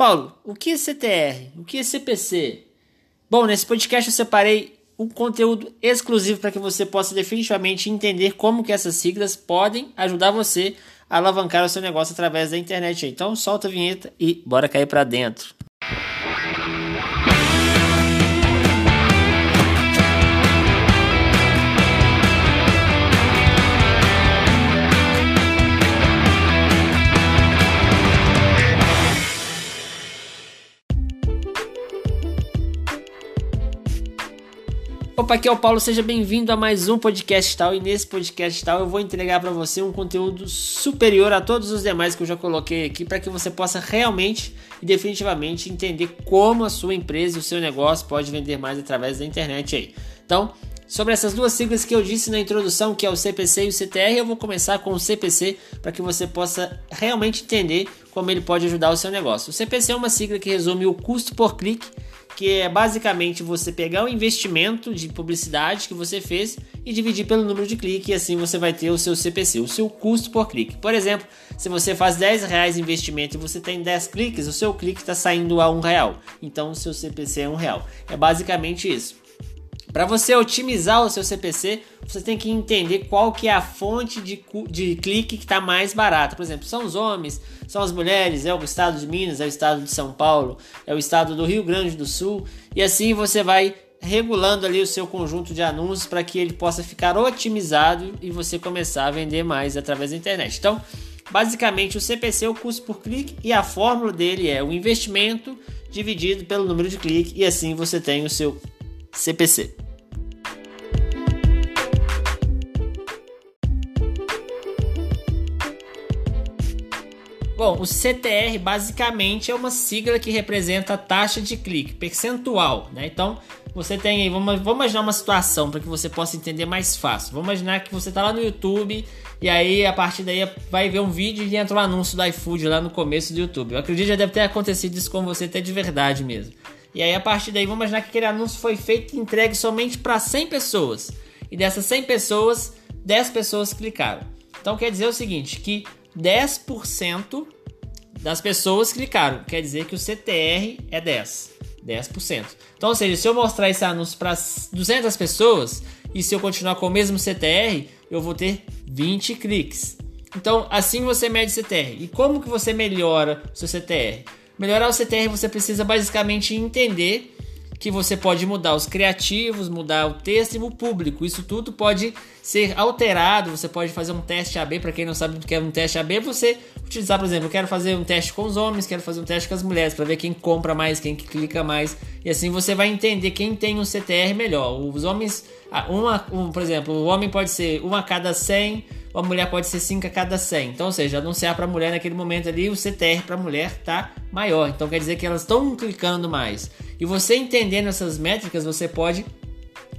Paulo, o que é CTR? O que é CPC? Bom, nesse podcast eu separei um conteúdo exclusivo para que você possa definitivamente entender como que essas siglas podem ajudar você a alavancar o seu negócio através da internet. Então solta a vinheta e bora cair para dentro. Opa, aqui é o Paulo, seja bem-vindo a mais um podcast tal. E nesse podcast tal eu vou entregar para você um conteúdo superior a todos os demais que eu já coloquei aqui para que você possa realmente e definitivamente entender como a sua empresa e o seu negócio pode vender mais através da internet aí. Então, sobre essas duas siglas que eu disse na introdução, que é o CPC e o CTR, eu vou começar com o CPC para que você possa realmente entender como ele pode ajudar o seu negócio. O CPC é uma sigla que resume o custo por clique que é basicamente você pegar o investimento de publicidade que você fez e dividir pelo número de cliques e assim você vai ter o seu CPC, o seu custo por clique. Por exemplo, se você faz 10 reais de investimento e você tem 10 cliques, o seu clique está saindo a um real. Então o seu CPC é um real. É basicamente isso. Para você otimizar o seu CPC, você tem que entender qual que é a fonte de, de clique que está mais barata. Por exemplo, são os homens, são as mulheres, é o estado de Minas, é o estado de São Paulo, é o estado do Rio Grande do Sul. E assim você vai regulando ali o seu conjunto de anúncios para que ele possa ficar otimizado e você começar a vender mais através da internet. Então, basicamente o CPC é o custo por clique e a fórmula dele é o investimento dividido pelo número de clique e assim você tem o seu CPC. Bom, o CTR basicamente é uma sigla que representa a taxa de clique, percentual, né? Então, você tem aí, vamos, vamos imaginar uma situação para que você possa entender mais fácil. Vamos imaginar que você está lá no YouTube e aí a partir daí vai ver um vídeo e entra um anúncio do iFood lá no começo do YouTube. Eu acredito que já deve ter acontecido isso com você até de verdade mesmo. E aí a partir daí, vamos imaginar que aquele anúncio foi feito e entregue somente para 100 pessoas. E dessas 100 pessoas, 10 pessoas clicaram. Então quer dizer o seguinte, que 10% das pessoas clicaram. Quer dizer que o CTR é 10. 10%. Então, ou seja, se eu mostrar esse anúncio para 200 pessoas e se eu continuar com o mesmo CTR, eu vou ter 20 cliques. Então, assim você mede CTR. E como que você melhora o seu CTR? Melhorar o CTR você precisa basicamente entender que você pode mudar os criativos, mudar o texto e o público. Isso tudo pode ser alterado. Você pode fazer um teste AB. Para quem não sabe o que é um teste AB, você utilizar, por exemplo, eu quero fazer um teste com os homens, quero fazer um teste com as mulheres para ver quem compra mais, quem clica mais. E assim você vai entender quem tem um CTR melhor. Os homens, uma, um, por exemplo, o homem pode ser uma a cada 100 a mulher pode ser 5 a cada 100. Então, ou seja, anunciar para a mulher naquele momento ali, o CTR para a mulher tá maior. Então, quer dizer que elas estão clicando mais. E você entendendo essas métricas, você pode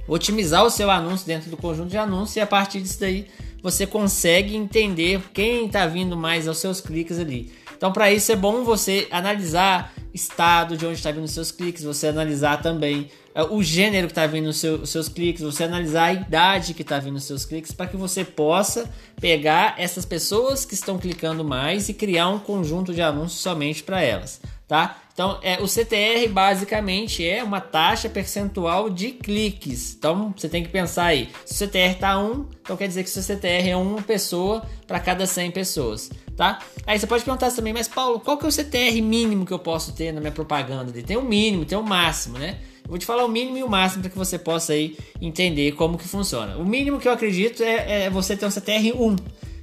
otimizar o seu anúncio dentro do conjunto de anúncios e a partir disso daí você consegue entender quem está vindo mais aos seus cliques ali. Então, para isso é bom você analisar estado de onde está vindo os seus cliques, você analisar também o gênero que está vindo os seu, seus cliques, você analisar a idade que está vindo os seus cliques, para que você possa pegar essas pessoas que estão clicando mais e criar um conjunto de anúncios somente para elas, tá? Então, é, o CTR basicamente é uma taxa percentual de cliques. Então, você tem que pensar aí. Se o CTR está 1, então quer dizer que seu CTR é uma pessoa para cada 100 pessoas, tá? Aí você pode perguntar também, mas Paulo, qual que é o CTR mínimo que eu posso ter na minha propaganda? Tem um mínimo, tem um máximo, né? Vou te falar o mínimo e o máximo para que você possa aí entender como que funciona. O mínimo que eu acredito é, é você ter um CTR 1,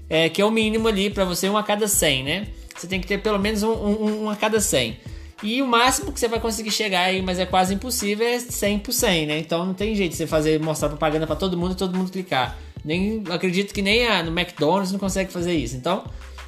é, que é o mínimo ali para você um a cada 100, né? Você tem que ter pelo menos um, um, um a cada 100. E o máximo que você vai conseguir chegar aí, mas é quase impossível, é 100 por 100, né? Então não tem jeito de você fazer, mostrar propaganda para todo mundo e todo mundo clicar. Nem, acredito que nem a, no McDonald's não consegue fazer isso. Então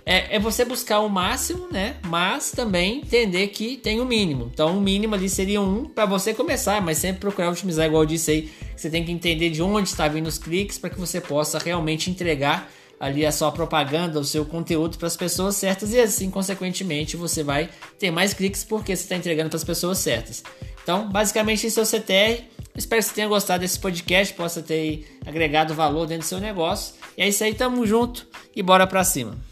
é, é, você buscar o máximo, né? Mas também entender que tem o um mínimo. Então o mínimo ali seria um para você começar, mas sempre procurar otimizar, igual eu disse aí. Você tem que entender de onde está vindo os cliques para que você possa realmente entregar ali a sua propaganda, o seu conteúdo para as pessoas certas e assim, consequentemente, você vai ter mais cliques porque você está entregando para as pessoas certas. Então, basicamente, esse é o CTR. Espero que você tenha gostado desse podcast, possa ter agregado valor dentro do seu negócio. E é isso aí, tamo junto e bora para cima.